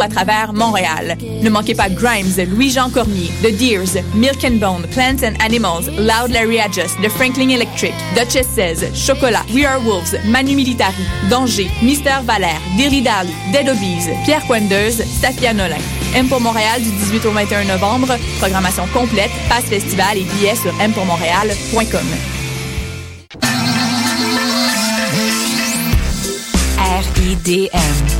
à travers Montréal. Ne manquez pas Grimes, Louis-Jean Cormier, The Deers, Milk and Bone, Plants and Animals, Loud Larry Adjust, The Franklin Electric, Duchess 16, Chocolat, We Are Wolves, Manu Militari, Danger, Mister Valère, Dilly Dead Obies, Pierre Coindeuse, Safia Nolin. M pour Montréal du 18 au 21 novembre. Programmation complète, passe festival et billets sur mpourmontréal.com. RIDM.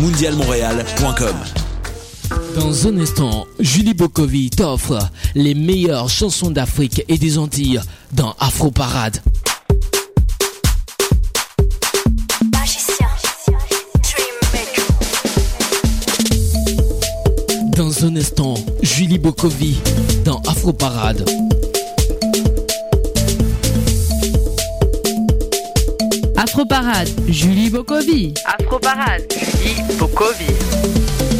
mondialmontréal.com. Dans un instant, Julie Bokovi t'offre les meilleures chansons d'Afrique et des Antilles dans Afro Parade. Dans un instant, Julie Bokovi dans Afro Parade. Afro Parade, Julie Bokovi. Afro Parade, Julie Bokovi.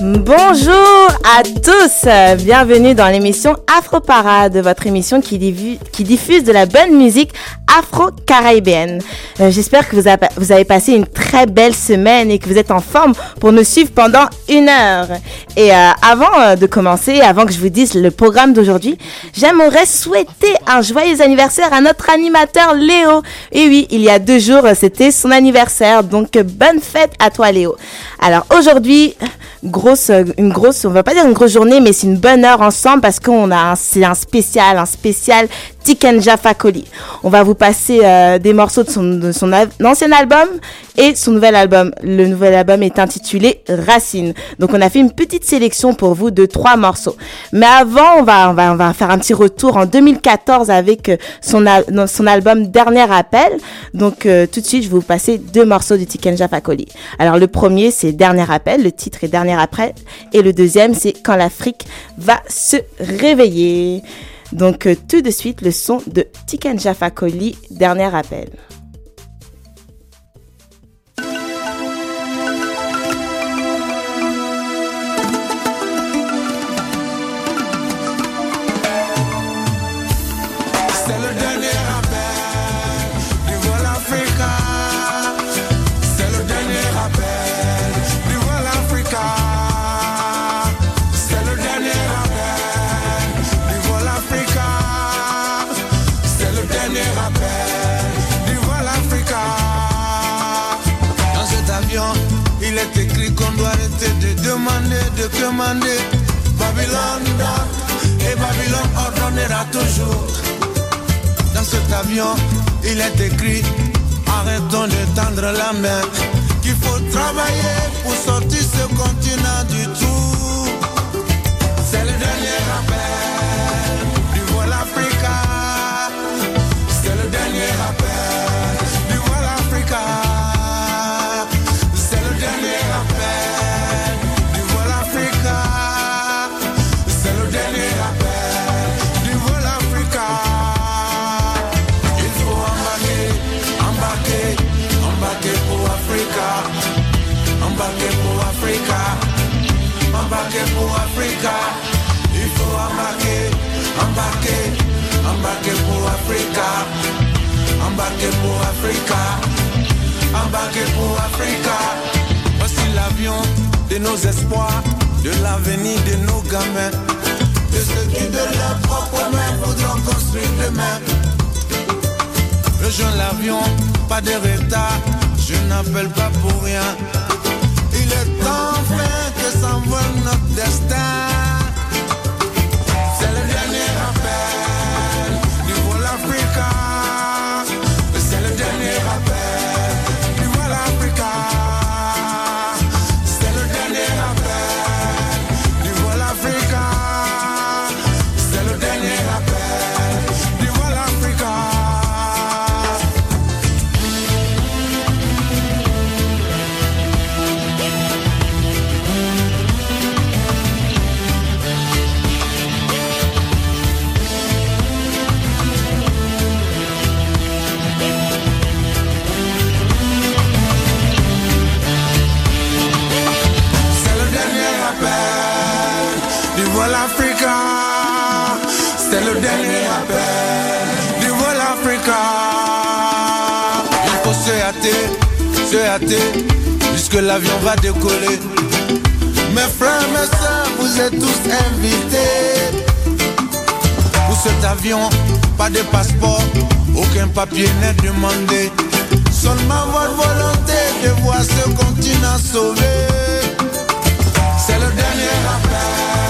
Bonjour à tous, bienvenue dans l'émission Afro Parade, votre émission qui, diffuse de la bonne musique afro-caribéenne. Euh, J'espère que vous, avez- passé une très belle semaine et que vous êtes en forme pour nous suivre pendant une heure. Et euh, avant euh, de commencer, avant que je vous dise le programme d'aujourd'hui, j'aimerais souhaiter un joyeux anniversaire à notre animateur Léo. Et oui, il y a deux jours, c'était son anniversaire, donc bonne fête à toi Léo. Alors aujourd'hui, euh, une grosse, on va pas dire une grosse journée, mais c'est une bonne heure ensemble parce qu'on a, c'est un spécial, un spécial Tiken Jaffa Koli. On va vous passer euh, des morceaux de son, ancien album et son nouvel album. Le nouvel album est intitulé Racine. Donc on a fait une petite sélection pour vous de trois morceaux. Mais avant, on va, faire un petit retour en 2014 avec euh, son, album Dernier Appel. Donc euh, tout de suite, je vais vous passer deux morceaux de Tiken Jaffa Koli. Alors le premier, c'est Dernier Appel. Le titre est Dernier Appel. Et le deuxième, c'est Quand l'Afrique va se réveiller. Donc euh, tout de suite, le son de Tiken Jaffa Dernier Appel. Commander. Babylone et Babylone ordonnera toujours. Dans cet avion, il est écrit Arrêtons de tendre la main. Qu'il faut travailler pour sortir ce continent du tout. Pour Africa. Voici l'avion de nos espoirs, de l'avenir de nos gamins. De ceux qui de leurs propres mains voudront construire demain. Rejoins l'avion, pas de retard, je n'appelle pas pour rien. Il est enfin que s'envole notre destin. C'est le dernier appel du vol Africa. Il faut se hâter, se hâter, puisque l'avion va décoller. Mes frères, mes soeurs, vous êtes tous invités. Pour cet avion, pas de passeport, aucun papier n'est demandé. Seulement votre volonté de voir ce continent sauvé. C'est le dernier appel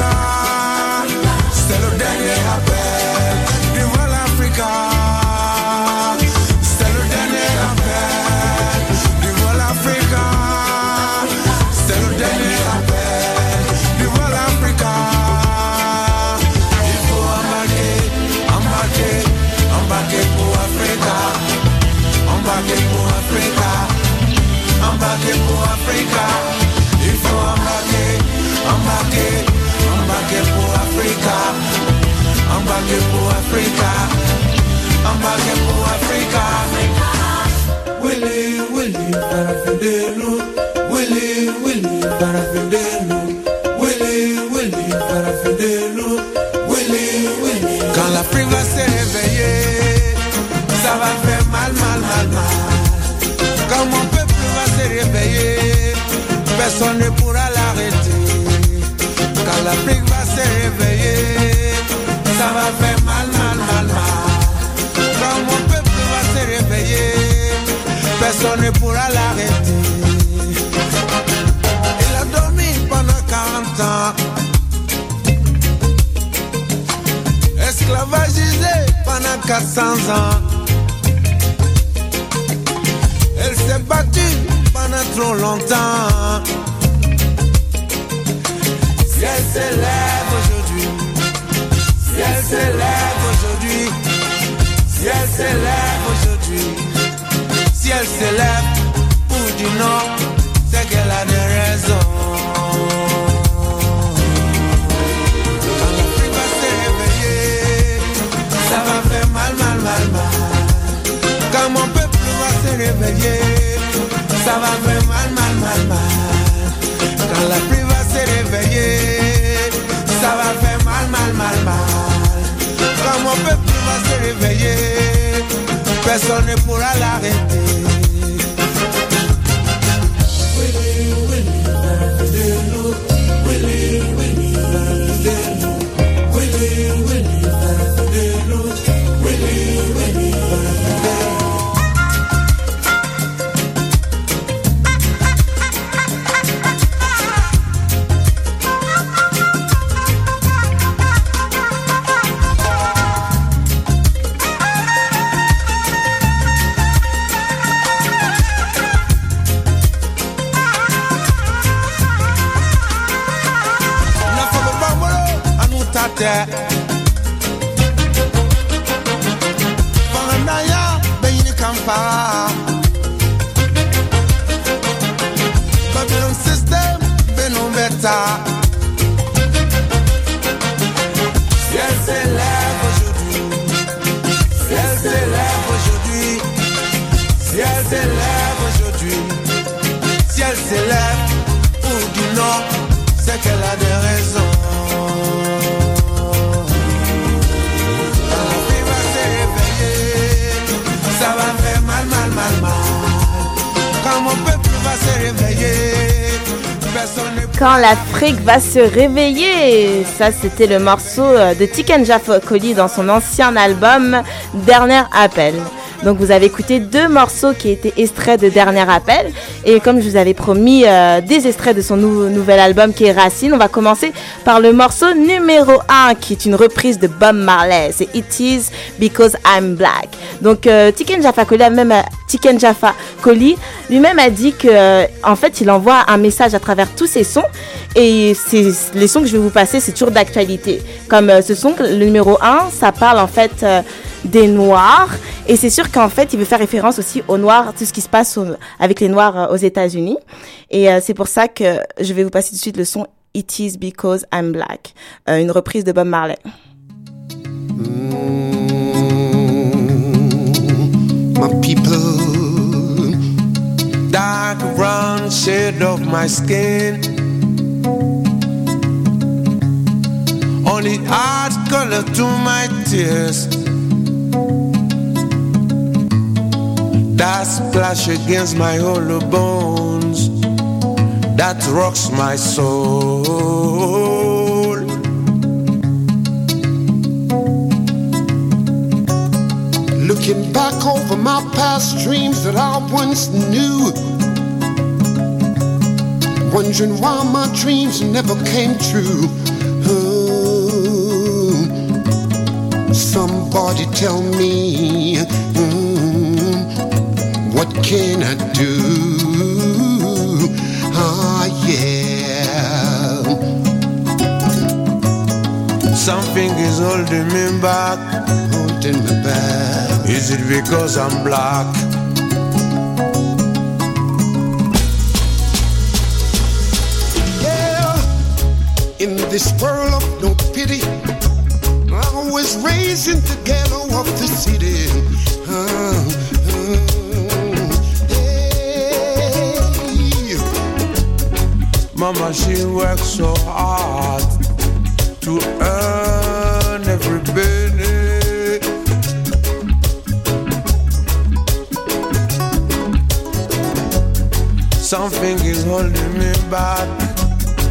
Africa. C'est le dernier appel du vol Africa. Quand l'Afrique va se réveiller, ça va faire mal, mal, mal, mal. Quand mon peuple va se réveiller, personne ne pourra l'arrêter. Quand l'Afrique va ne pourra l'arrêter. Il a dormi pendant 40 ans, esclavagisé pendant 400 ans. Elle s'est battue pendant trop longtemps. Si elle s'élève aujourd'hui, si elle s'élève aujourd'hui, si elle s'élève aujourd'hui, si elle s'élève pour du non, c'est qu'elle a des raisons. Quand l'Afrique va se réveiller, ça va faire mal, mal, mal, mal. Quand mon peuple va se réveiller, ça va faire mal, mal, mal, mal. Quand la pluie va se réveiller, ça va faire mal, mal, mal, mal. Quand mon peuple va se réveiller, personne ne pourra l'arrêter. Quand l'Afrique va se réveiller, ça c'était le morceau euh, de Tiken Fakoly dans son ancien album Dernier Appel. Donc vous avez écouté deux morceaux qui étaient extraits de Dernier Appel. Et comme je vous avais promis euh, des extraits de son nou- nouvel album qui est Racine, on va commencer par le morceau numéro 1 qui est une reprise de Bob Marley, c'est It Is Because I'm Black. Donc euh, Tiken Jaffa Koli lui-même a dit que euh, en fait il envoie un message à travers tous ses sons. Et les sons que je vais vous passer c'est toujours d'actualité. Comme euh, ce son le numéro 1 ça parle en fait des noirs et c'est sûr qu'en fait il veut faire référence aussi aux noirs tout ce qui se passe avec les noirs euh, aux États-Unis et euh, c'est pour ça que je vais vous passer tout de suite le son It is because I'm black euh, une reprise de Bob Marley my people. Dark brown shade of my skin. only color to my tears. That splash against my hollow bones that rocks my soul. Looking back over my past dreams that I once knew. Wondering why my dreams never came true. Somebody tell me, mm, what can I do? Ah, yeah. Something is holding me back, holding me back. Is it because I'm black? Yeah, in this world of no pity, I was raised in the ghetto of the city. Ah, Mama, she works so hard to earn every penny. Something is holding me back.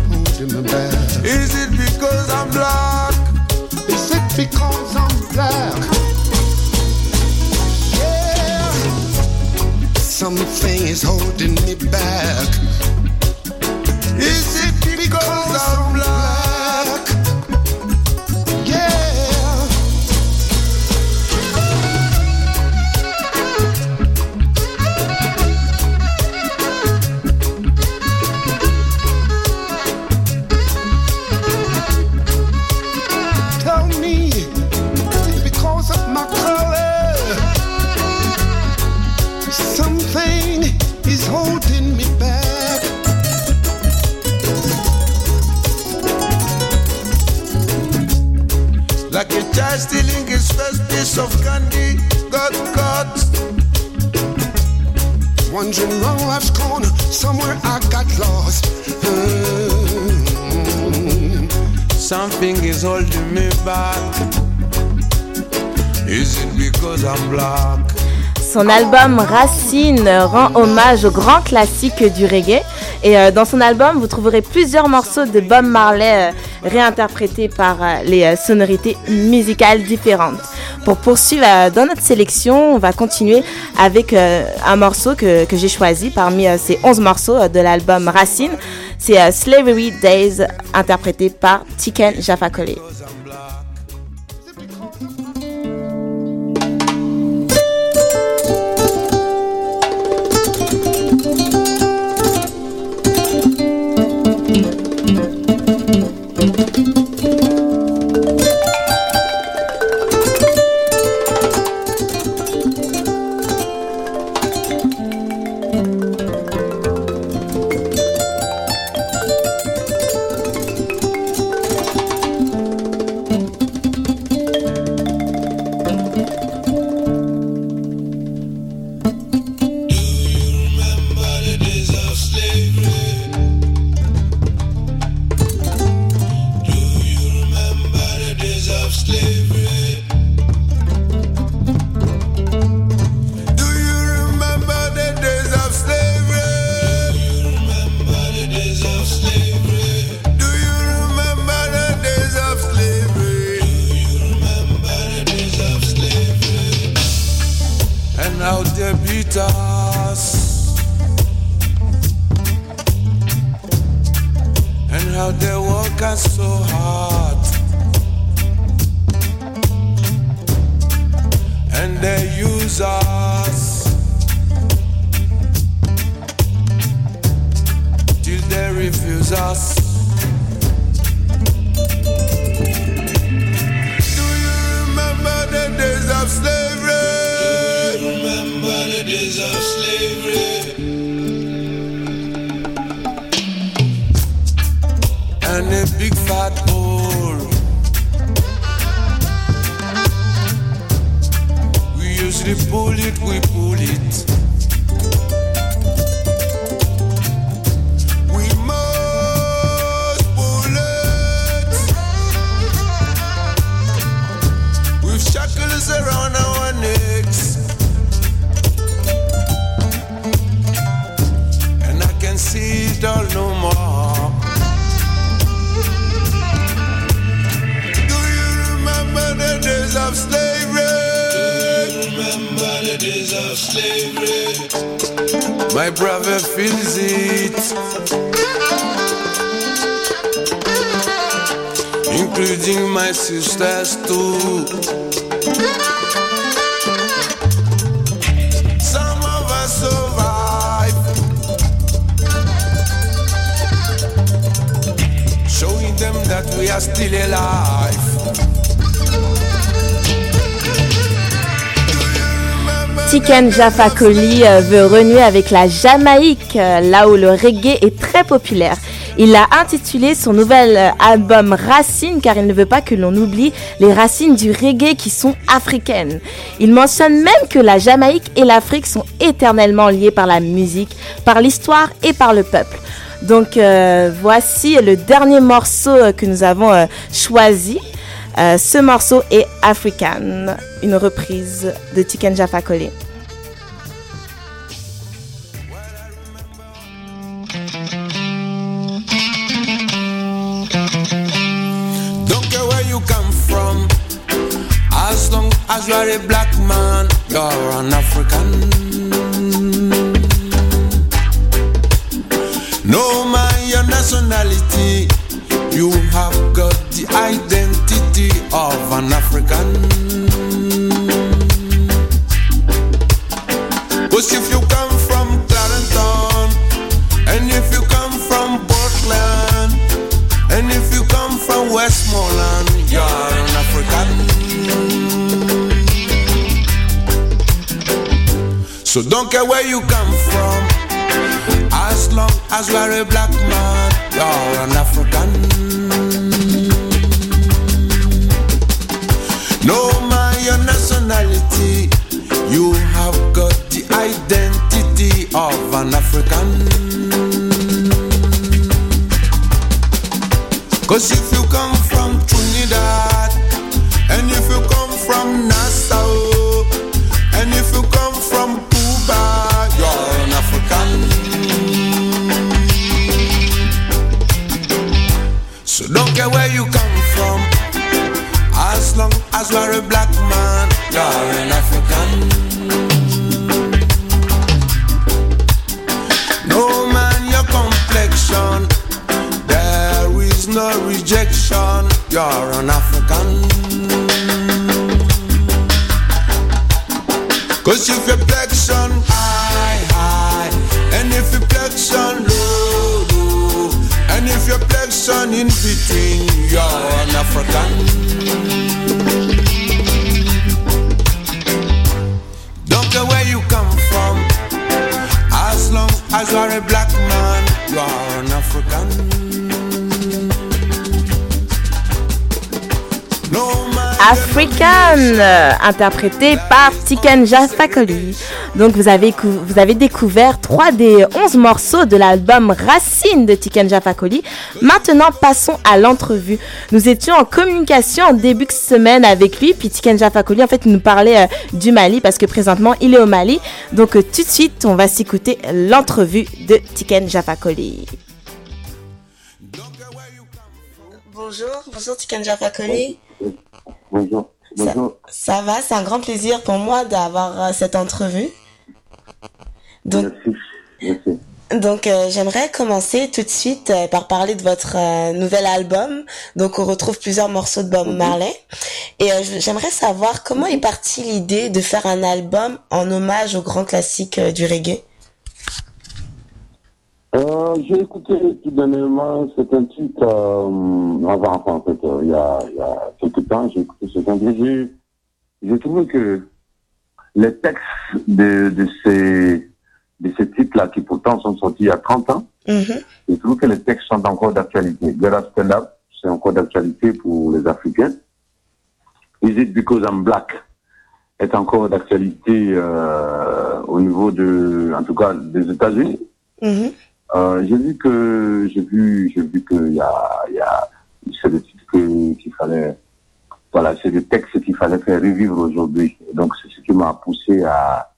Holding me back. Is it because I'm black? Because I'm black? Yeah. Something is holding me back. Son album Racine rend hommage aux grands classiques du reggae. Et euh, dans son album, vous trouverez plusieurs morceaux de Bob Marley euh, réinterprétés par euh, les sonorités musicales différentes. Pour poursuivre dans notre sélection, on va continuer avec un morceau que, que j'ai choisi parmi ces 11 morceaux de l'album Racine. C'est euh, Slavery Days interprété par Tiken Jaffa Kole. Us. Tiken Jaffa Koli euh, veut renouer avec la Jamaïque, euh, là où le reggae est très populaire. Il a intitulé son nouvel euh, album Racines car il ne veut pas que l'on oublie les racines du reggae qui sont africaines. Il mentionne même que la Jamaïque et l'Afrique sont éternellement liées par la musique, par l'histoire et par le peuple. Donc voici le dernier morceau que nous avons choisi. Ce morceau est African, une reprise de Tiken Jaffa Koli. You have got the identity of an African. Cause if you come from Clarenton, and if you come from Portland, and if you come from Westmoreland, you're an African. So don't care where you come from, as long as you are a black man, you're an African. Nationality, you have got the identity of an African. Cause if you come flexion in between, you're an African. Don't care where you come from, as long as you are a black man, you are an African. African, euh, interprété par Tiken Jaffa Koli. Donc vous avez, vous avez découvert trois des 11 morceaux de l'album Racine de Tiken Jaffa Koli. Maintenant, passons à l'entrevue. Nous étions en communication en début de semaine avec lui, puis Tiken Jaffa Koli, en fait, nous parlait euh, du Mali parce que présentement, il est au Mali. Donc euh, tout de suite, on va s'écouter l'entrevue de Tiken Jaffa Bonjour, bonjour Tiken Jaffa Koli. Bonjour. Bonjour. Ça va, c'est un grand plaisir pour moi d'avoir euh, cette entrevue. Donc, Merci. donc euh, j'aimerais commencer tout de suite euh, par parler de votre euh, nouvel album. Donc, on retrouve plusieurs morceaux de Bob Marley. Et j'aimerais savoir comment est partie l'idée de faire un album en hommage aux grands classiques euh, du reggae? Euh, j'ai écouté tout dernièrement certains titres, euh, avant, enfin, en fait, euh, il y a, il y a quelques temps, j'ai écouté certains titres. J'ai, j'ai trouvé que les textes de, de ces, de ces titres-là, qui pourtant sont sortis il y a 30 ans, je trouve que les textes sont encore d'actualité. Up, Stand Up, c'est encore d'actualité pour les Africains. Is It Because I'm Black est encore d'actualité euh, au niveau de, en tout cas, des États-Unis. Euh, j'ai vu que j'ai vu j'ai vu que il y a il y a c'est des titres que- qu'il fallait voilà c'est des textes qu'il fallait faire revivre aujourd'hui donc c'est ce qui m'a poussé à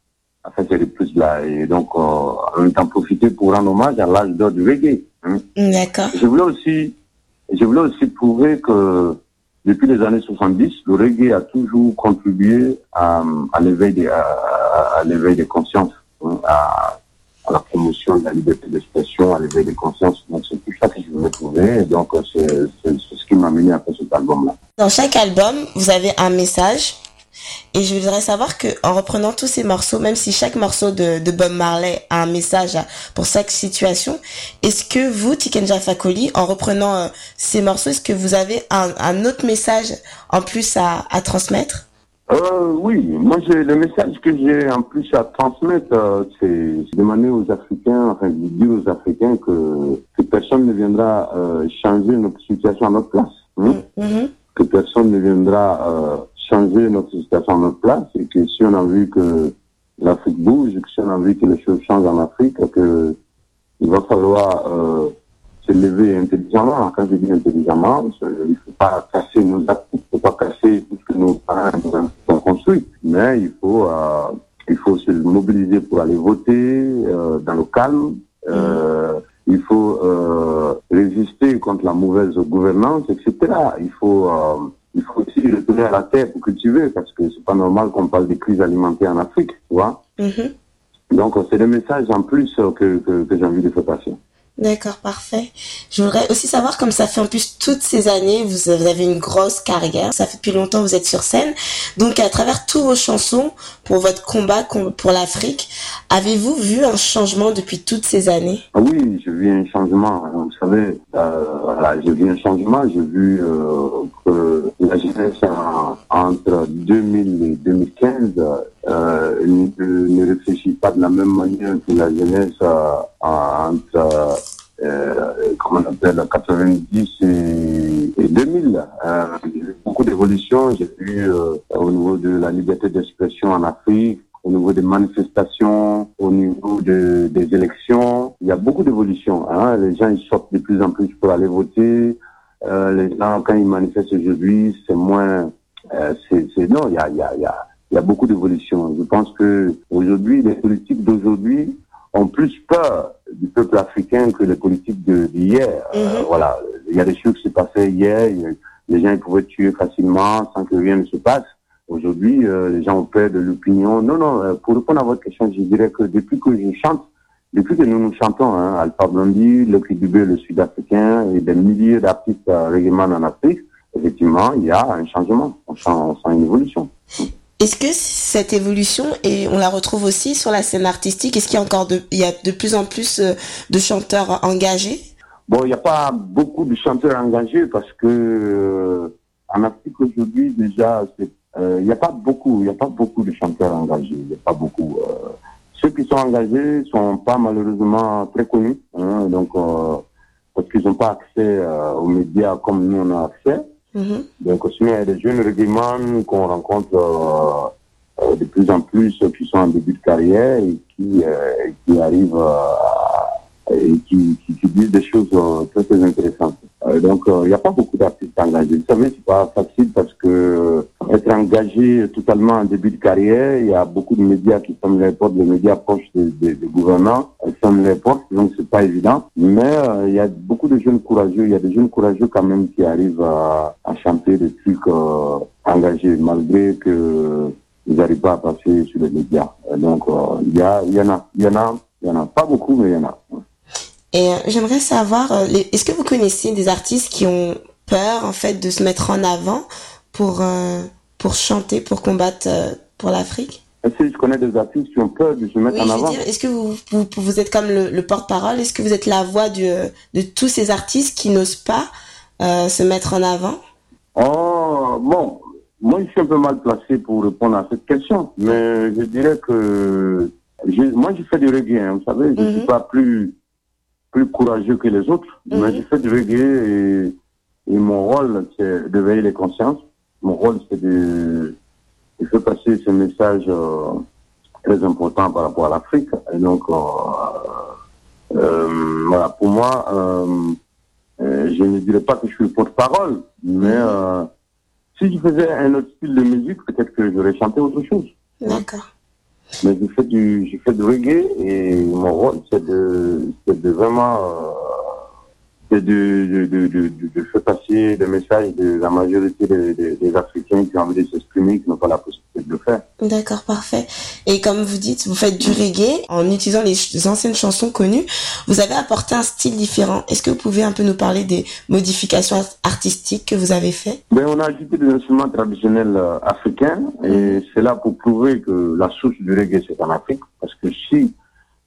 à faire ces reprises là et donc euh, en même temps profiter pour rendre hommage à l'âge d'or du reggae hein. D'accord. je voulais aussi je voulais aussi prouver que depuis les années 70 le reggae a toujours contribué à, à l'éveil des à, à à, à l'éveil des consciences, hein, à, à la promotion de la liberté d'expression, à l'éveil des consciences. Donc c'est tout ça que je voulais trouver. Donc euh, c'est ce qui m'a mené faire cet album-là. Dans chaque album, vous avez un message. Et je voudrais savoir que en reprenant tous ces morceaux, même si chaque morceau de, Bob Marley a un message pour chaque situation, est-ce que vous, Tikenja Fakoli, en reprenant euh, ces morceaux, est-ce que vous avez un, un autre message en plus à, à transmettre? Euh, oui, moi j'ai le message que j'ai en plus à transmettre, euh, c'est demander aux Africains, enfin de dire aux Africains que, que personne ne viendra euh, changer notre situation à notre place. hein. Que personne ne viendra euh, changer notre situation à notre place et que si on a vu que l'Afrique bouge, que si on a vu que les choses changent en Afrique, que il va falloir euh, se lever intelligemment. Quand je dis intelligemment, il ne faut pas casser nos actes, il ne faut pas casser tout ce que nos parents nous ont construit, mais il faut, euh, il faut se mobiliser pour aller voter euh, dans le calme. Euh, il faut résister contre la mauvaise gouvernance, etc. Il faut, il faut aussi retourner à la terre pour cultiver, parce que c'est pas normal qu'on parle des crises alimentaires en Afrique, tu vois. Donc, euh, c'est le message en plus que, que, que j'ai envie de faire passer. D'accord, parfait. Je voudrais aussi savoir, comme ça fait en plus toutes ces années, vous avez une grosse carrière, ça fait depuis longtemps que vous êtes sur scène. Donc, à travers tous vos chansons, pour votre combat com- pour l'Afrique, avez-vous vu un changement depuis toutes ces années? Ah oui, j'ai vu un changement. Vous savez, euh, voilà, j'ai vu un changement. J'ai vu euh, que la jeunesse en- entre 2000 et 2015 euh, ne, ne réfléchit pas de la même manière que la jeunesse entre comment on appelle 90 et, et 2000. Euh, j'ai vu beaucoup d'évolutions. J'ai vu euh, au niveau de la liberté d'expression en Afrique au niveau des manifestations, au niveau de, des élections. Il y a beaucoup d'évolutions. Hein. Les gens ils sortent de plus en plus pour aller voter. Euh, les gens, quand ils manifestent aujourd'hui, c'est moins... Euh, non, il y a beaucoup d'évolutions. Je pense que aujourd'hui, les politiques d'aujourd'hui ont plus peur du peuple africain que les politiques de- d'hier. Euh, voilà, il y a des choses qui se passaient hier. Les gens ils pouvaient tuer facilement sans que rien ne se passe. Aujourd'hui, euh, les gens ont peur de l'opinion. Non, non, euh, pour répondre à votre question, je dirais que depuis que je chante, depuis que nous nous chantons, hein, Alpha Blondie, Lucky Dubé, le Sud-Africain, et des milliers d'artistes euh, en Afrique, effectivement, il y a un changement, on sent, on sent une évolution. Est-ce que cette évolution, et on la retrouve aussi sur la scène artistique, est-ce qu'il y a encore de, il y a de plus en plus euh, de chanteurs engagés? Bon, il n'y a pas beaucoup de chanteurs engagés parce que euh, en Afrique aujourd'hui déjà, euh, il n'y a pas beaucoup, il n'y a pas beaucoup de chanteurs engagés, il n'y a pas beaucoup. euh, ceux qui sont engagés sont pas malheureusement très connus, hein, donc euh, parce qu'ils n'ont pas accès euh, aux médias comme nous on a accès. Donc sinon, il y a des jeunes réglements qu'on rencontre euh, euh, de plus en plus euh, qui sont en début de carrière et qui, euh, qui arrivent euh, à- et qui, qui, qui disent des choses euh, très, très intéressantes. Euh, donc, euh, il n'y a pas beaucoup d'artistes engagés. Vous savez, c'est pas facile parce que être engagé totalement en début de carrière, il y a beaucoup de médias qui ferment les portes, les médias proches des, des, des gouvernants ferment les portes, donc c'est pas évident. Mais il y a beaucoup de jeunes courageux, il y a des jeunes courageux quand même qui arrivent à, à chanter des trucs engagés, malgré que ils n'arrivent pas à passer sur les médias. Donc, il y, a, y en a, il y en a, il y en a pas beaucoup, mais il y en a. Et euh, j'aimerais savoir, euh, est-ce que vous connaissez des artistes qui ont peur en fait de se mettre en avant pour euh, pour chanter, pour combattre euh, pour l'Afrique? Est-ce que je connais des artistes qui ont peur de se mettre Oui, en je avant? est-ce que vous, vous vous êtes comme le, le porte-parole? Est-ce que vous êtes la voix du, de tous ces artistes qui n'osent pas euh, se mettre en avant? Oh, bon, moi je suis un peu mal placé pour répondre à cette question, mais je dirais que j'ai- moi je fais du reggae, hein, vous savez, je ne suis pas plus, plus courageux que les autres, mais je fais du reggae et, et mon rôle c'est de veiller les consciences. Mon rôle c'est de, de faire passer ce message euh, très important par rapport à l'Afrique. Et donc, euh, euh, voilà, pour moi, euh, euh, je ne dirais pas que je suis le porte-parole, mais euh, si je faisais un autre style de musique, peut-être que j'aurais chanté autre chose. D'accord. Mais je fais du, je fais du reggae et mon rôle, c'est de, c'est de vraiment, euh, de, de, de, de, faire passer des messages de la majorité des, Africains qui ont envie de s'exprimer, qui n'ont pas la possibilité de le faire. D'accord, parfait. Et comme vous dites, vous faites du reggae en utilisant les, anciennes chansons connues. Vous avez apporté un style différent. Est-ce que vous pouvez un peu nous parler des modifications art- artistiques que vous avez fait Ben, on a ajouté des instruments traditionnels euh, africains et c'est là pour prouver que la source du reggae c'est en Afrique parce que si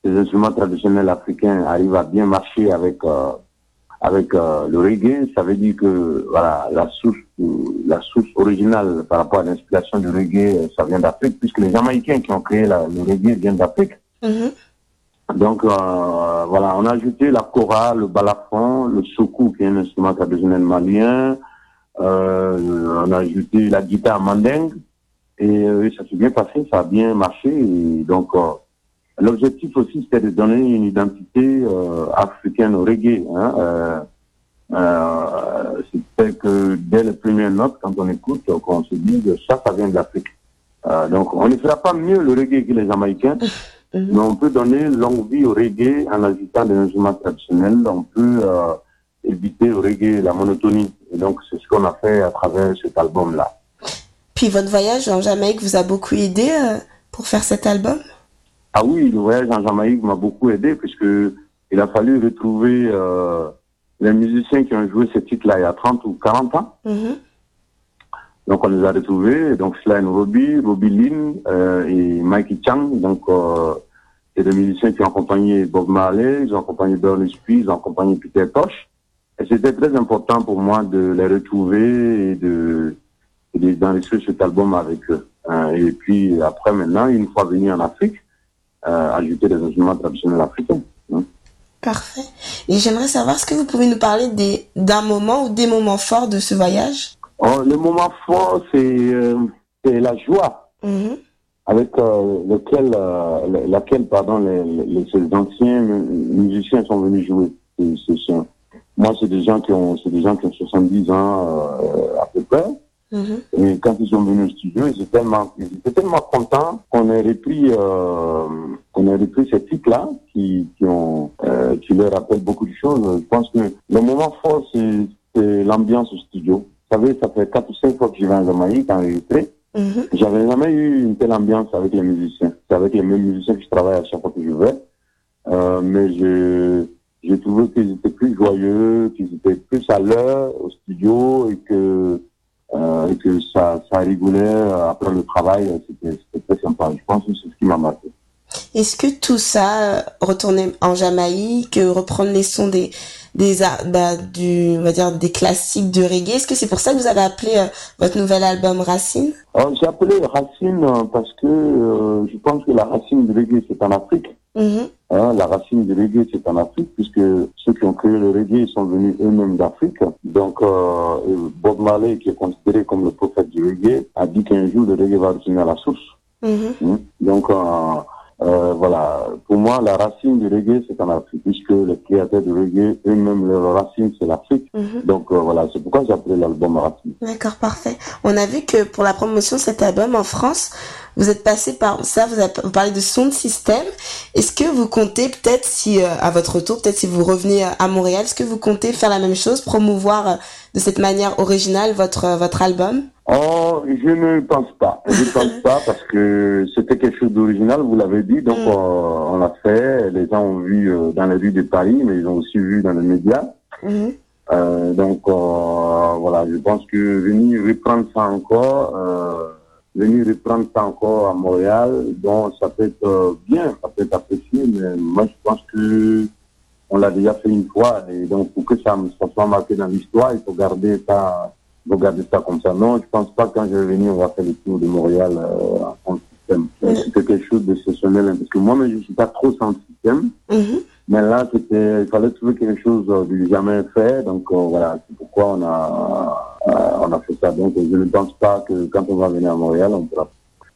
les instruments traditionnels africains arrivent à bien marcher avec euh, avec euh, le reggae, ça veut dire que voilà la source la source originale par rapport à l'inspiration du reggae, euh, ça vient d'Afrique puisque les Jamaïcains qui ont créé la- le reggae viennent d'Afrique. Donc euh, voilà, on a ajouté la kora, le balafon, le soukou qui est un instrument traditionnel malien. Euh, on a ajouté la guitare mandingue et euh, ça s'est bien passé, ça a bien marché. Et donc euh, l'objectif aussi c'était de donner une identité euh, africaine au reggae. Hein, euh, euh, c'était que dès les premières notes, quand on écoute, qu'on se dit que ça, ça vient de l'Afrique. Euh, donc on ne fera pas mieux le reggae que les Jamaïcains. Mais on peut donner longue vie au reggae en ajoutant des instruments traditionnels. On peut euh, éviter au reggae la monotonie. Et donc, c'est ce qu'on a fait à travers cet album-là. Puis votre voyage en Jamaïque vous a beaucoup aidé euh, pour faire cet album? Ah oui, le voyage en Jamaïque m'a beaucoup aidé puisque il a fallu retrouver euh, les musiciens qui ont joué ce titre-là il y a 30 ou 40 ans. Mhm. Donc on les a retrouvés, donc Sly Robbie, Robbie Lynn euh, et Mikey Chang. Donc euh, c'est des musiciens qui ont accompagné Bob Marley, ils ont accompagné Bernie Spears, ils ont accompagné Peter Tosh. Et c'était très important pour moi de les retrouver et de et de- d'enregistrer cet album avec eux. Euh, et puis après maintenant, une fois venu en Afrique, ajouter des instruments traditionnels africains. hein. Parfait. Et j'aimerais savoir, est-ce que vous pouvez nous parler d'un moment ou des moments forts de ce voyage? Oh, le moment fort, c'est euh, la joie Mhm. avec euh, lequel, euh, le- laquelle pardon, les, les, anciens mu- musiciens sont venus jouer. Moi, c'est des gens qui ont, c'est des gens qui ont 70 ans euh, à peu près. Mhm. Et quand ils sont venus au studio, ils étaient tellement, ils étaient tellement contents qu'on ait repris, euh, qu'on ait repris ces titres-là qui, qui ont, euh, qui leur rappellent beaucoup de choses. Je pense que le moment fort, c'est, c'est l'ambiance au studio. Vous savez, ça fait quatre ou cinq fois que je vais en Jamaïque enregistrer. Mhm. J'avais jamais eu une telle ambiance avec les musiciens. C'est avec les mêmes musiciens que je travaille à chaque fois que je vais. Euh, mais je, j'ai trouvé qu'ils étaient plus joyeux, qu'ils étaient plus à l'heure au studio et que, euh, et que ça, ça rigolait euh, après le travail. C'était, c'était très sympa. Je pense que c'est ce qui m'a marqué. Est-ce que tout ça, euh, retourner en Jamaïque, euh, reprendre les sons des des bah, du on va dire des classiques de reggae, est-ce que c'est pour ça que vous avez appelé euh, votre nouvel album Racine? J'ai appelé Racine euh, parce que euh, je pense que la racine du reggae, c'est en Afrique. Mhm. Hein, la racine du reggae, c'est en Afrique, puisque ceux qui ont créé le reggae sont venus eux-mêmes d'Afrique. Donc, euh, Bob Marley, qui est considéré comme le prophète du reggae, a dit qu'un jour, le reggae va retourner à la source. Mhm. Hein. Donc, euh, euh, voilà, pour moi, la racine du reggae, c'est en Afrique, puisque les créateurs du reggae, eux-mêmes, leur racine, c'est l'Afrique. Mhm. Donc, euh, voilà, c'est pourquoi j'ai appelé l'album Racine. D'accord, parfait. On a vu que pour la promotion de cet album en France, vous êtes passé par ça, vous, avez, parlez de Sound System. Est-ce que vous comptez peut-être si euh, à votre retour, peut-être si vous revenez à Montréal, est-ce que vous comptez faire la même chose, promouvoir euh, de cette manière originale votre euh, votre album? Oh, je ne pense pas. Je ne pense pas parce que c'était quelque chose d'original, vous l'avez dit. Donc, euh, on l'a fait. Les gens ont vu dans les rues de Paris, mais ils ont aussi vu dans les médias. Euh, donc, euh, voilà, je pense que venir reprendre ça encore, euh, venir reprendre ça encore à Montréal, bon, ça peut être euh, bien, ça peut être apprécié, mais moi, je pense que on l'a déjà fait une fois, et donc pour que ça, ça soit marqué dans l'histoire, il faut garder ça, il faut garder ça comme ça. Non, je pense pas que quand je vais venir, on va faire le tour de Montréal euh, en système. C'était quelque chose d'exceptionnel, hein, parce que moi-même, je suis pas trop sans système. Mais là, c'était, il fallait trouver quelque chose euh, du jamais fait. Donc euh, voilà, c'est pourquoi on a, on a fait ça. Donc je ne pense pas que quand on va venir à Montréal, on pourra.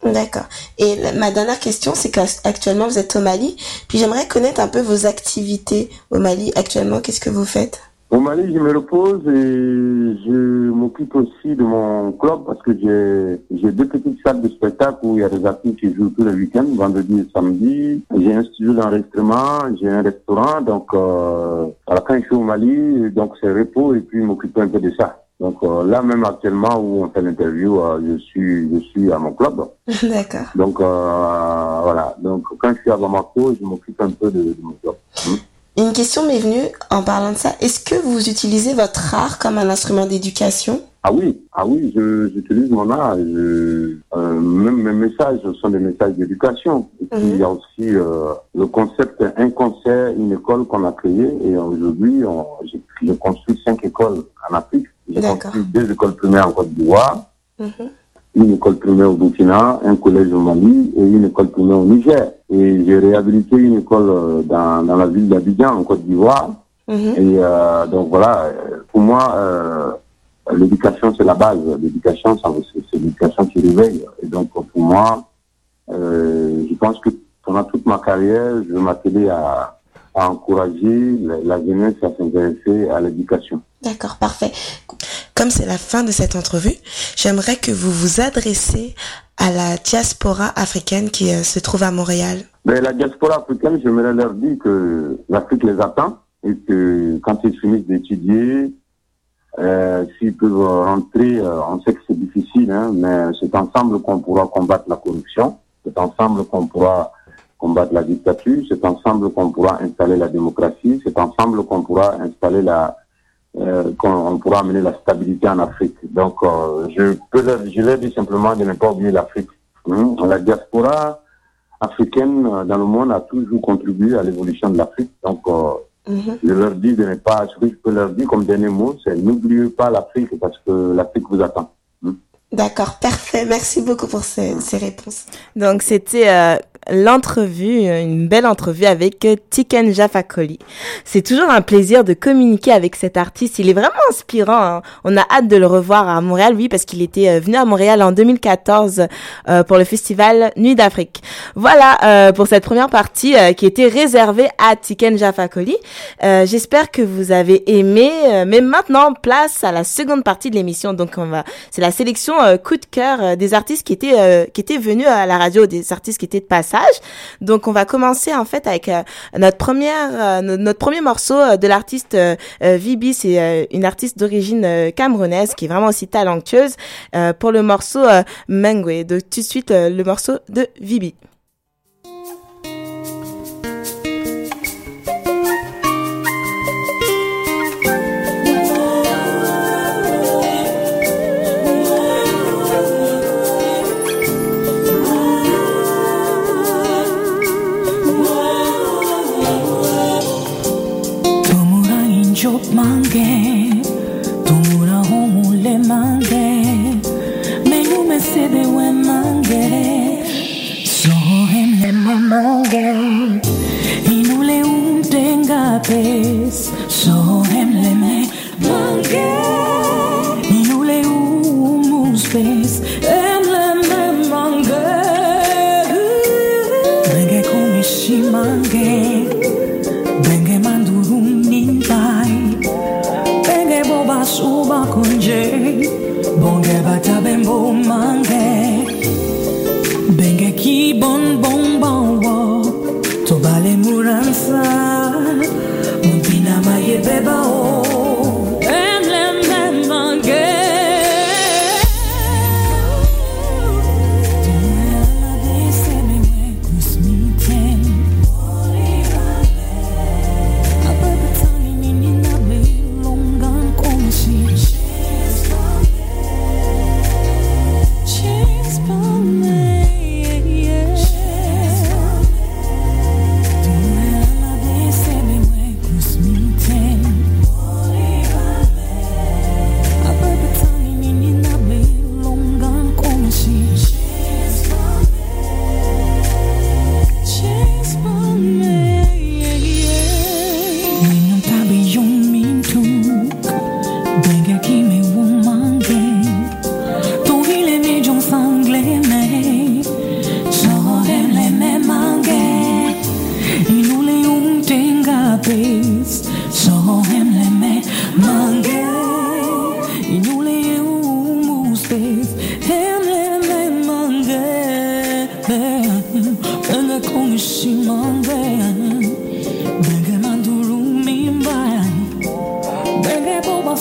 D'accord. Et la- ma dernière question, c'est qu'actuellement vous êtes au Mali, puis j'aimerais connaître un peu vos activités au Mali. Actuellement, qu'est-ce que vous faites? Au Mali, je me repose et je m'occupe aussi de mon club parce que j'ai deux petites salles de spectacle où il y a des artistes qui jouent tous les week-ends, vendredi et samedi. J'ai un studio d'enregistrement, j'ai un restaurant. Donc, euh, alors quand je suis au Mali, donc c'est repos et puis m'occuper un peu de ça. Donc euh, là même actuellement où on fait l'interview, euh, je suis je suis à mon club. D'accord. Donc euh, voilà. Donc quand je suis à Bamako, je m'occupe un peu de, de mon club. Hmm. Une question m'est venue en parlant de ça. Est-ce que vous utilisez votre art comme un instrument d'éducation? Ah oui, ah oui, je- j'utilise mon art. Je, euh, même mes messages sont des messages d'éducation. Et puis, Mhm. il y a aussi euh, le concept un concert, une école qu'on a créée. Et aujourd'hui, j'ai construit cinq écoles en Afrique. J'ai construit deux écoles primaires en Côte d'Ivoire, Mhm. une école primaire au Burkina, un collège au Mali et une école primaire au Niger. Et j'ai réhabilité une école euh, dans, dans la ville d'Abidjan en Côte d'Ivoire. Mhm. Et euh, donc voilà, euh, pour moi, euh, l'éducation c'est la base. L'éducation, c'est c'est l'éducation qui réveille. Et donc pour moi, euh, je pense que pendant toute ma carrière, je vais m'atteler à, à encourager la, jeunesse à s'intéresser à l'éducation. D'accord, parfait. Comme c'est la fin de cette entrevue, j'aimerais que vous vous adressiez à la diaspora africaine qui euh, se trouve à Montréal. Mais la diaspora africaine, j'aimerais leur dire que l'Afrique les attend et que quand ils finissent d'étudier, euh, s'ils peuvent rentrer, euh, on sait que c'est difficile, hein, mais c'est ensemble qu'on pourra combattre la corruption, c'est ensemble qu'on pourra combattre la dictature, c'est ensemble qu'on pourra installer la démocratie, c'est ensemble qu'on pourra installer la, euh, qu'on on pourra amener la stabilité en Afrique. Donc, euh, je peux leur, je leur dis simplement de ne pas oublier l'Afrique. Hein. La diaspora africaine euh, dans le monde a toujours contribué à l'évolution de l'Afrique. Donc, euh, je leur dis de ne pas, ce que je peux leur dire comme dernier mot, c'est n'oubliez pas l'Afrique parce que l'Afrique vous attend. D'accord, parfait. Merci beaucoup pour ces, ces réponses. Donc c'était euh, l'entrevue, une belle entrevue avec euh, Tiken Jafakoli. C'est toujours un plaisir de communiquer avec cet artiste. Il est vraiment inspirant. hein. On a hâte de le revoir à Montréal, oui, parce qu'il était euh, venu à Montréal en 2014 euh, pour le festival Nuit d'Afrique. Voilà euh, pour cette première partie euh, qui était réservée à Tiken Jafakoli. Euh, J'espère que vous avez aimé. mais maintenant, place à la seconde partie de l'émission. Donc on va, c'est la sélection coup de cœur des artistes qui étaient qui étaient venus à la radio, des artistes qui étaient de passage. Donc on va commencer en fait avec euh, notre première euh, no- notre premier morceau euh, de l'artiste Vibi, c'est une artiste d'origine camerounaise qui est vraiment aussi talentueuse pour le morceau Mengwe. Donc tout de suite le morceau de Vibi. 곳 먼 게.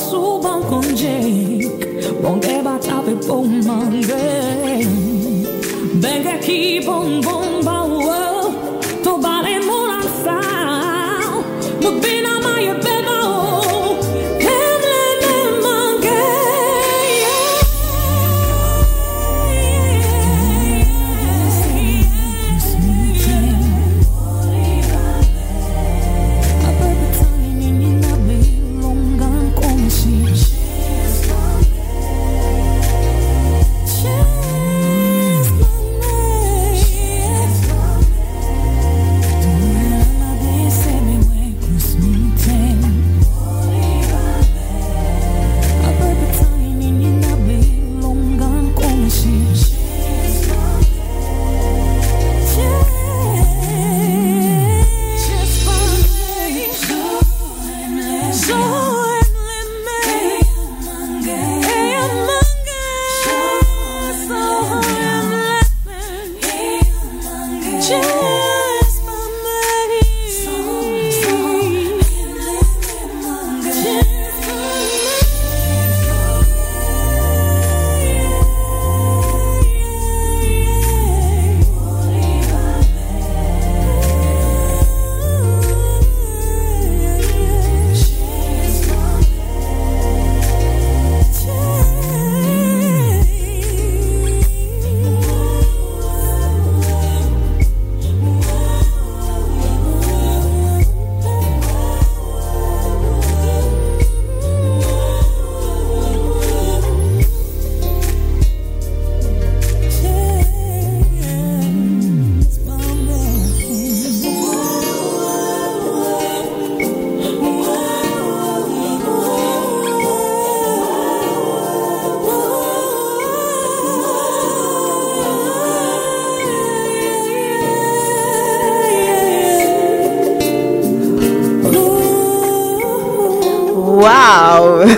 souvent konjek Bonke bat ape pou mange Benga ki bon bon ba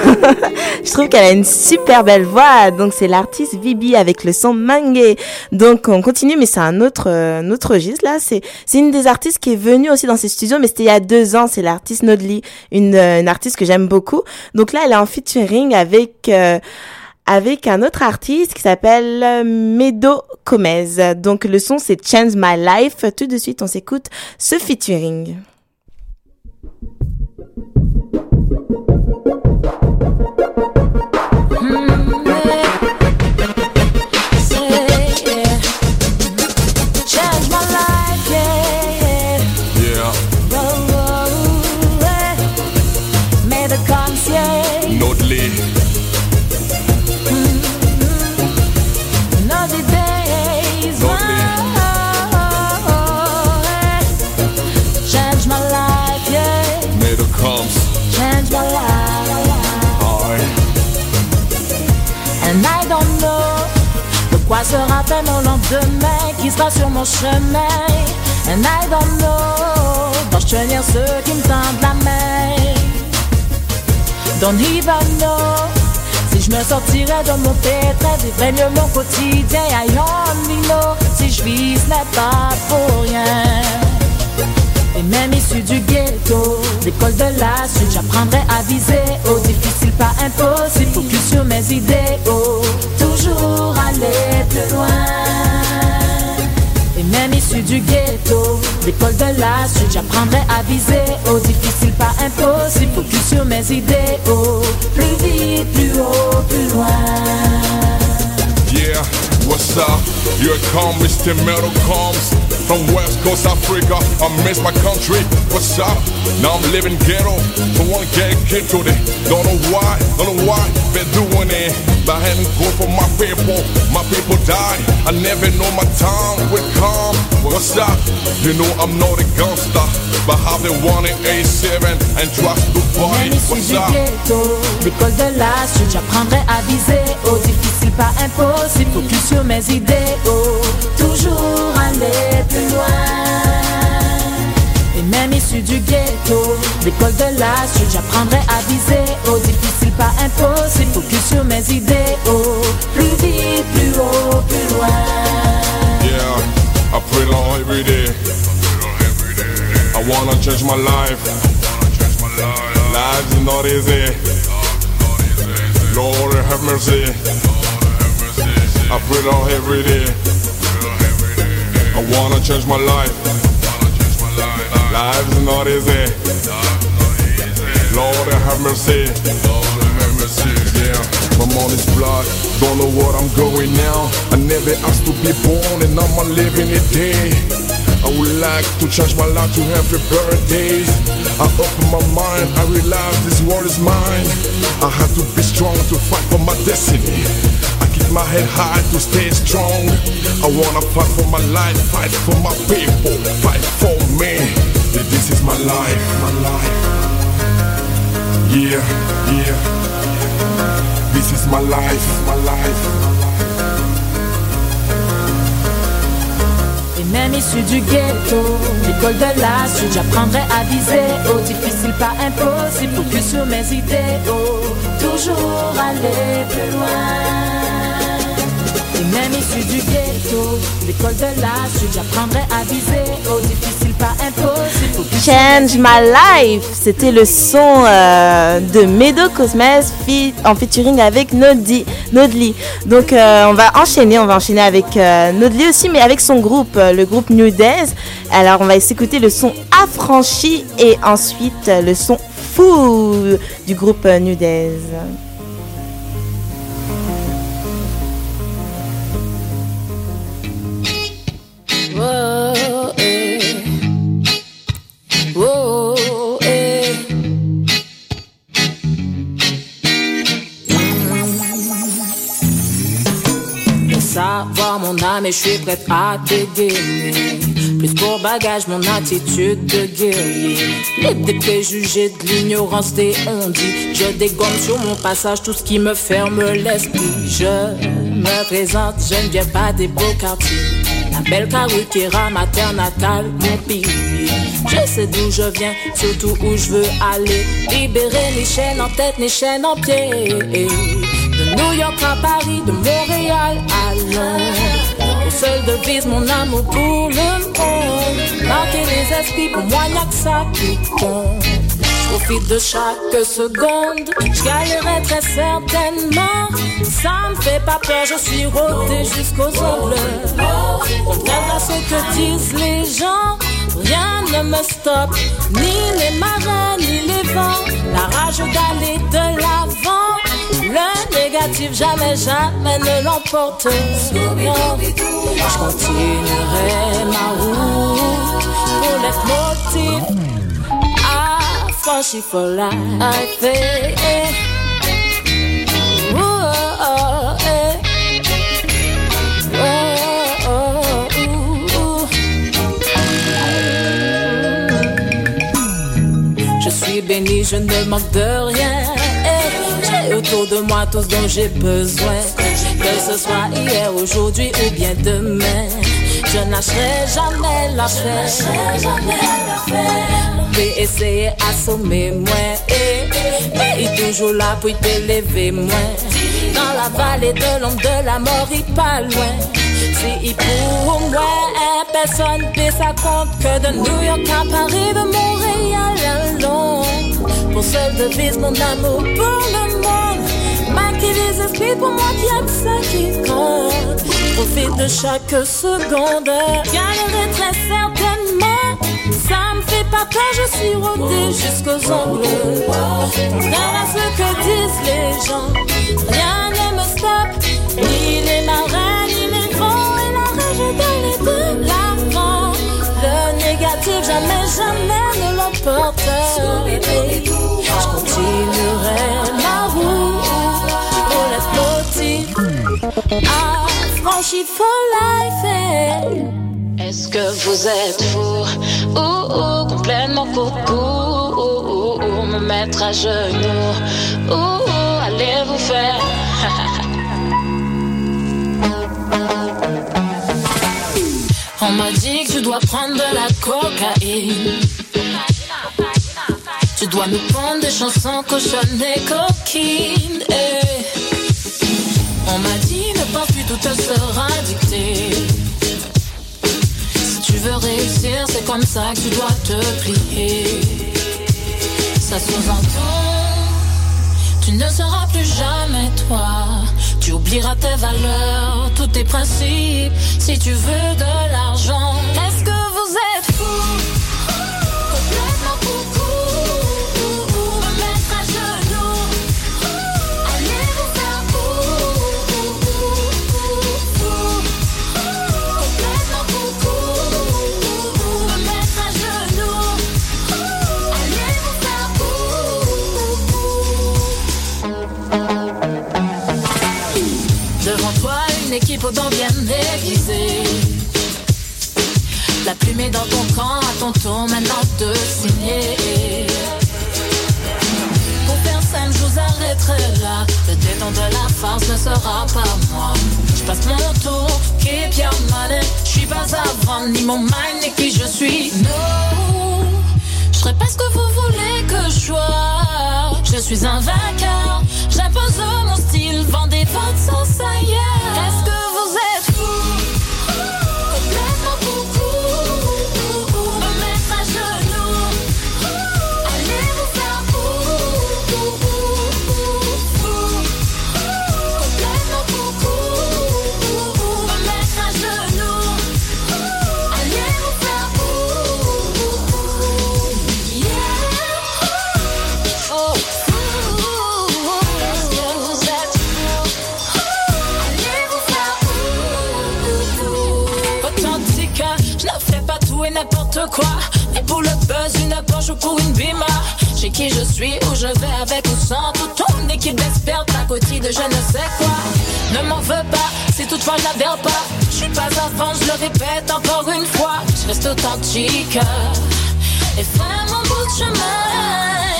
Je trouve qu'elle a une super belle voix. Donc c'est l'artiste Vibi avec le son Mangue. Donc on continue, mais c'est un autre, euh, un autre registre là. C'est c'est une des artistes qui est venue aussi dans ces studios, mais c'était il y a deux ans. C'est l'artiste Nodli, une, euh, une artiste que j'aime beaucoup. Donc là, elle est en featuring avec euh, avec un autre artiste qui s'appelle euh, Medo Gomez. Donc le son c'est Change My Life. Tout de suite, on s'écoute ce featuring. Lendemain qui sera sur mon chemin. And I don't know dois-je tenir ceux qui me tendent la main. Don't even know si je me sortirai de mon pétrin, vivrai mieux mon quotidien. I only know si je vis ce n'est pas pour rien. Et même issu du ghetto, l'école de la suite, j'apprendrai à viser au difficile, pas impossible, focus sur mes idéaux, l'école de la suite, j'apprendrai à viser. Au difficile, pas impossible, focus sur mes idéaux, plus vite, plus haut, plus loin. What's up? Here it comes, Mr. Metal comes from West Coast Africa. I miss my country. What's up? Now I'm living ghetto. So one get get to it. Don't know why, don't know why been doing it. But I hadn't go for my people. My people died. I never know my time would come. What's up? You know I'm not a gangster, but I've the one in A7 and trust the body. What's up? ghetto, l'école de la suite, j'apprendrai à viser oh, au difficile, pas impossible, focus sur mes idéaux, toujours aller plus loin. Et même issu du ghetto, l'école de la suite, j'apprendrai à viser au difficile, pas impossible, focus sur mes idéaux, plus vite, plus haut, plus loin. Yeah, I pray long every day. I wanna change my life. Life is not easy. Lord have mercy. I pray Lord every day. I wanna change my life. Life's not easy. Lord have mercy. Yeah, my money's blood. Don't know what I'm going now. I never asked to be born, and I'm living it day. I would like to change my life to every birthday. I open my mind, I realize this world is mine. I have to be strong to fight for my destiny. I my head high to stay strong. I wanna fight for my life, fight for my people, fight for me. This is my life, my life. Yeah, yeah. This is my life, my life. Et même issu du ghetto, l'école de la suite, j'apprendrai à viser. Oh, difficile, pas impossible, focus sur mes idéaux. Toujours aller plus loin. Et même issu du ghetto, l'école de la suite, j'apprendrai à viser. Oh, difficile, pas impossible, focus sur mes Change My Life, c'était le son euh, de Medo Cosmes en featuring avec Nodli. Nodli. Donc euh, on va enchaîner, on va enchaîner avec euh, Nodli aussi, mais avec son groupe, euh, le groupe New Days. Alors on va s'écouter le son affranchi et ensuite le son fou du groupe New Days. Je suis prête à dégainer Plus pour bagage mon attitude de guerrier Les préjugés de l'ignorance des on-dit Je dégomme sur mon passage tout ce qui me ferme l'esprit Je me présente, je ne viens pas des beaux quartiers la belle Karukéra, ma terre natale, mon pays. Je sais d'où je viens, surtout où je veux aller. Libérer les chaînes en tête, les chaînes en pied. De New York à Paris, de Montréal à Londres. Au seul devise mon amour pour le monde. Marquer les esprits, pour moi, y'a que ça qui compte. Profite de chaque seconde. Je très certainement. Ça me fait pas peur, je suis rodé jusqu'aux ongles. Contraire à ce que disent les gens, rien ne me stoppe. Ni les marins, ni les vents. La rage d'aller de l'avant. Le négatif, jamais, jamais ne l'emporte. Je continuerai ma route pour les motifs affranchi for life. eh, oh. Oh, oh. Je suis béni, je ne manque de rien. Autour de moi tout ce dont j'ai besoin. Que ce soit hier, aujourd'hui ou bien demain. Je lâcherai jamais l'affaire. Peut essayer assommer moi. Il est toujours là pour t'élever moi. Dans la vallée de l'ombre de la mort, il pas loin. Si il pour moi, personne ne ça compte que de New York à Paris, de Montréal à Londres. Pour seule devise mon amour pour le monde. Marquer les esprits pour moi, qui a que ça qui compte. Profite de chaque seconde. Galérer très certainement. Ça me fait pas peur, je suis rodé jusqu'aux ongles. À ce que disent les gens, rien ne me stoppe. Ni les marins, ni les vents, et la rage dans les deux l'avant. Le négatif, jamais, jamais ne l'emporte. Je continuerai ma route. For life. eh. Est-ce que vous êtes fou? Ou ou, complètement coco ou, ou, ou, me mettre à genoux ou allez vous faire? On m'a dit que tu dois prendre de la cocaïne. Tu dois nous prendre des chansons cochonnes et coquines. eh. On m'a dit ne pense plus tout te sera dicté. Si tu veux réussir, c'est comme ça que tu dois te plier. Ça sous-entend, tu tu ne seras plus jamais toi. Tu oublieras tes valeurs, tous tes principes, si tu veux de l'argent. Est-ce que dents bien. La plume est dans ton camp, à ton tour maintenant de signer. Pour simple, je vous arrêterai là. Le déton de la farce ne sera pas moi. Je passe mon tour, keep your money. Je suis pas vendre, ni mon mind, ni qui je suis. No, je serai pas ce que vous voulez que je sois. Je suis un vainqueur, j'impose mon style, vendez votre sauce ailleurs. Est-ce que n'importe quoi. Mais pour le buzz, une Porsche ou pour une bima. J'ai qui je suis, où je vais avec ou sans. Toute ton équipe d'experts, à côté de je ne sais quoi. Ne m'en veux pas, si toutefois je n'avais pas. Je suis pas avant, je le répète encore une fois. Je reste authentique. Et fais mon bout de chemin.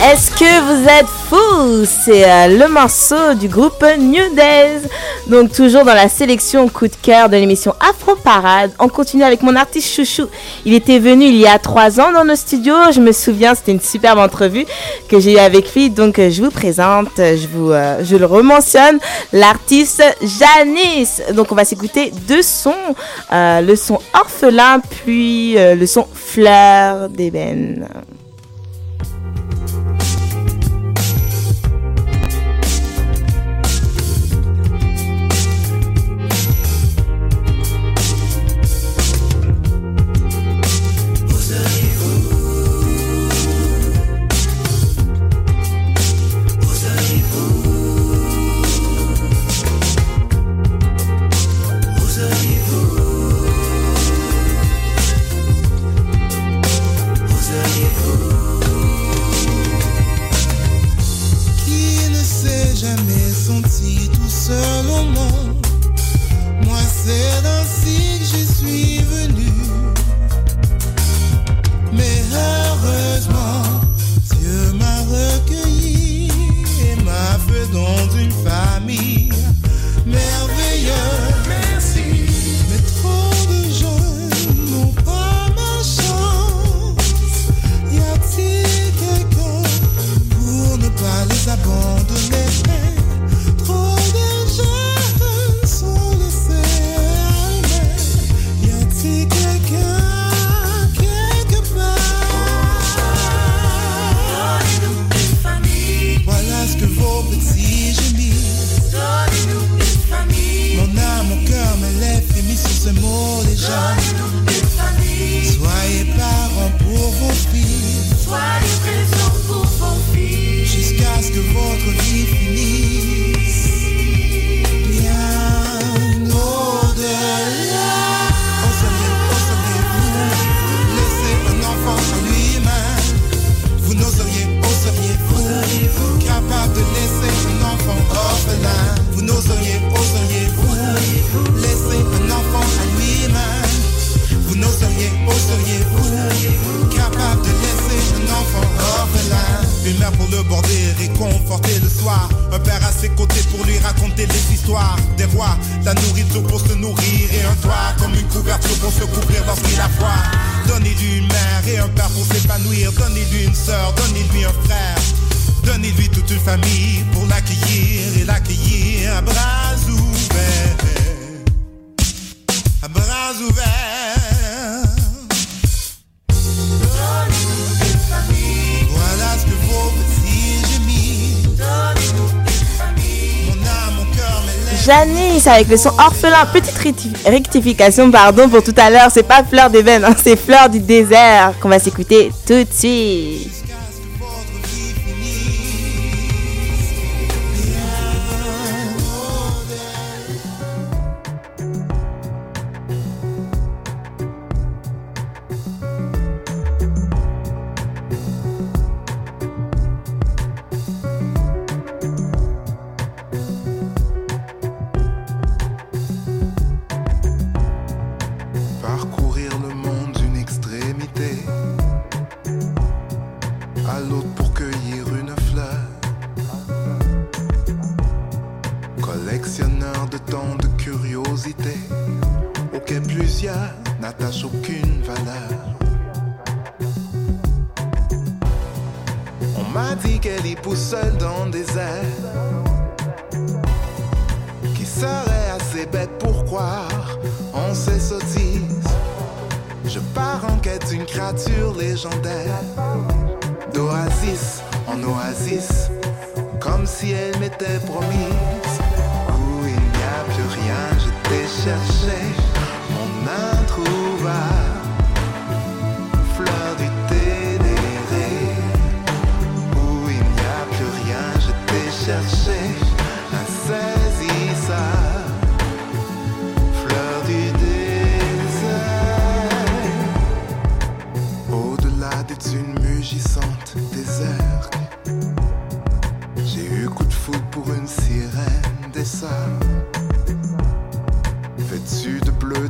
Est-ce que vous êtes fous? C'est euh, le morceau du groupe New Days. Donc toujours dans la sélection coup de cœur de l'émission Afro Parade. On continue avec mon artiste chouchou. Il était venu il y a trois ans dans nos studios. Je me souviens, c'était une superbe entrevue que j'ai eue avec lui. Donc euh, je vous présente, je vous, euh, je le rementionne, l'artiste Janice. Donc on va s'écouter deux sons, Euh, le son orphelin puis euh, le son fleur d'ébène. Senti tout seul au monde Moi c'est des voix, la nourriture pour se nourrir Et un toit. Comme une couverture pour se couvrir lorsqu'il a froid. Donnez-lui une mère et un père pour s'épanouir. Donnez-lui une sœur, donnez-lui un frère. Donner lui toute une famille pour l'accueillir et l'accueillir à bras ouverts. À bras ouverts. Janice avec le son orphelin. Petite recti- rectification, pardon pour tout à l'heure. C'est pas Fleur Veines, hein, c'est Fleur du désert qu'on va s'écouter tout de suite.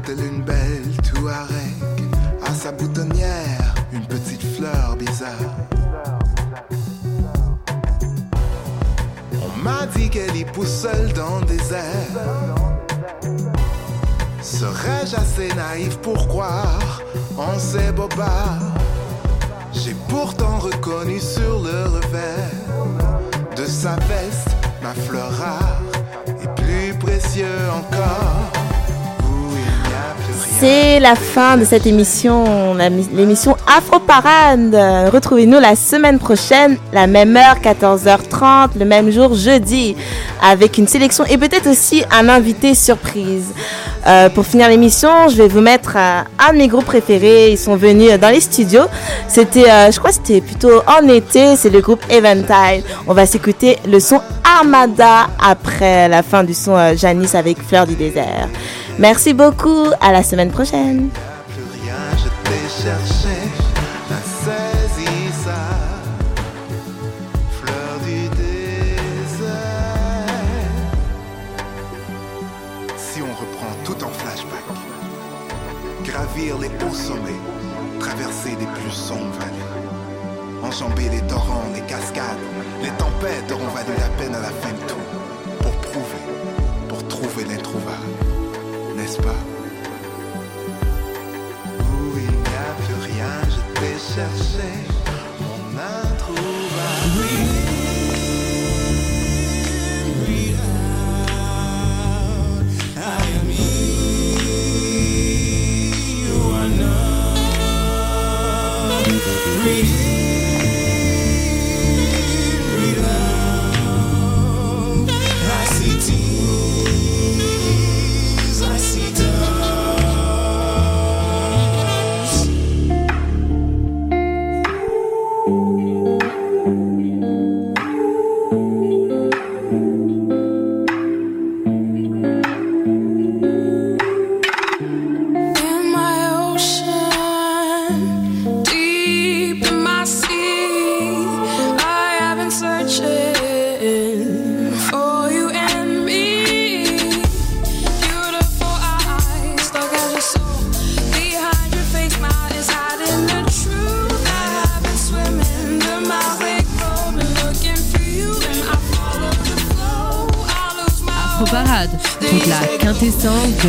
Telle une belle touareg, à sa boutonnière, une petite fleur bizarre. On m'a dit qu'elle y pousse seule dans le désert. Serais-je assez naïf pour croire en ces bobards? J'ai pourtant reconnu sur le revers de sa veste ma fleur rare et plus précieux encore. C'est la fin de cette émission, l'émission Afro Parade. Retrouvez-nous la semaine prochaine, la même heure, 14h30, le même jour, jeudi, avec une sélection et peut-être aussi un invité surprise. Euh, pour finir l'émission, je vais vous mettre euh, un de mes groupes préférés. Ils sont venus euh, dans les studios. C'était, euh, je crois, c'était plutôt en été. C'est le groupe Eventide. On va s'écouter le son Armada après la fin du son Janice avec Fleur du désert. Merci beaucoup. À la semaine prochaine.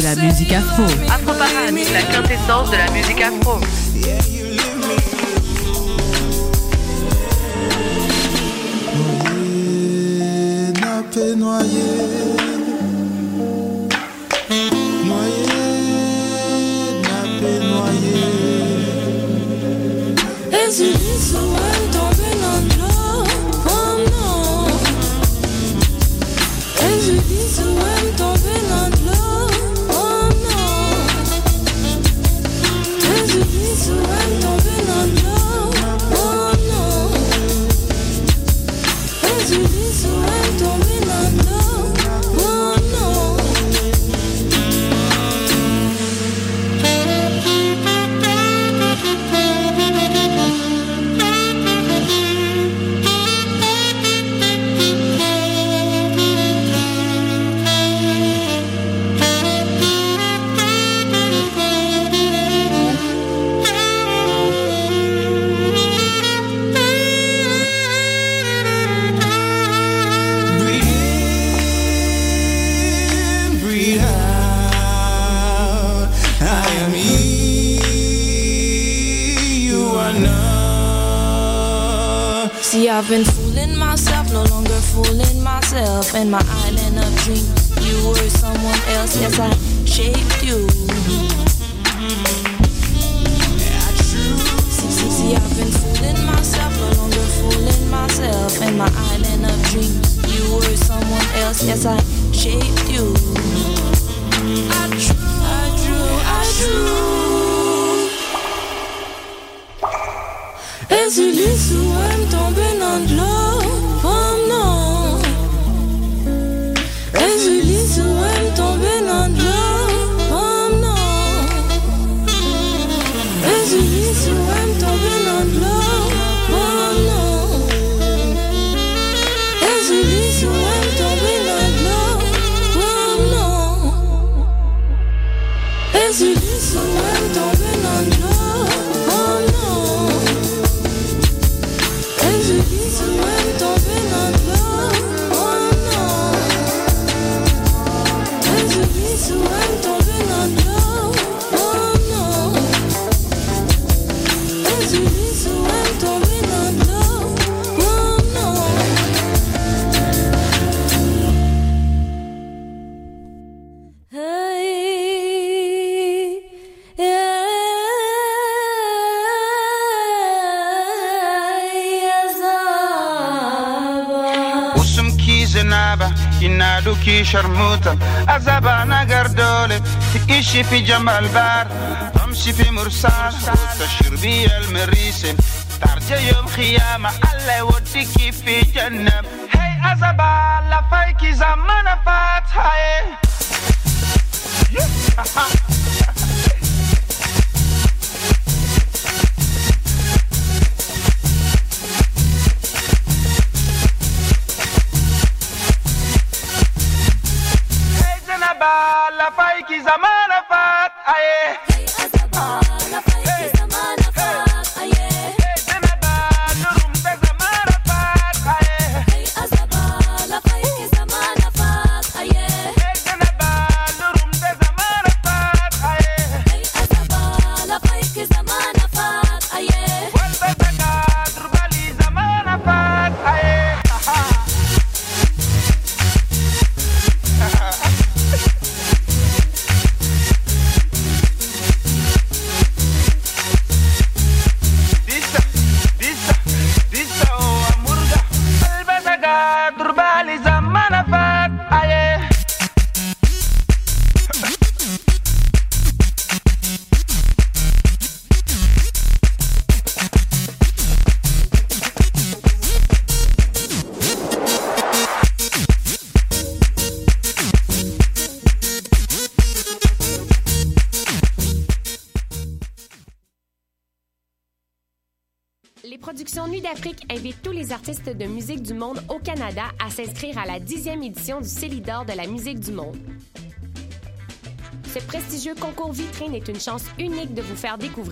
La musique afro. Afro la myself. In my island of dreams, you were someone else. Yes, I shaped you. See, see, see, I've been fooling myself, no longer fooling myself. In my island of dreams, you were someone else. Yes, I shaped you. I drew, I drew, I drew. Et si les souhaits tombent dans l'eau, zinaba inaduki sharmuta azaba nagar dole tiishi fi jamal bar tamshi fi mursal tashir al marisen tarja yom khiyama alla fi hey azaba la faiki zamana yeah. À s'inscrire à la dixième édition du Célidor de la musique du monde. Ce prestigieux concours vitrine est une chance unique de vous faire découvrir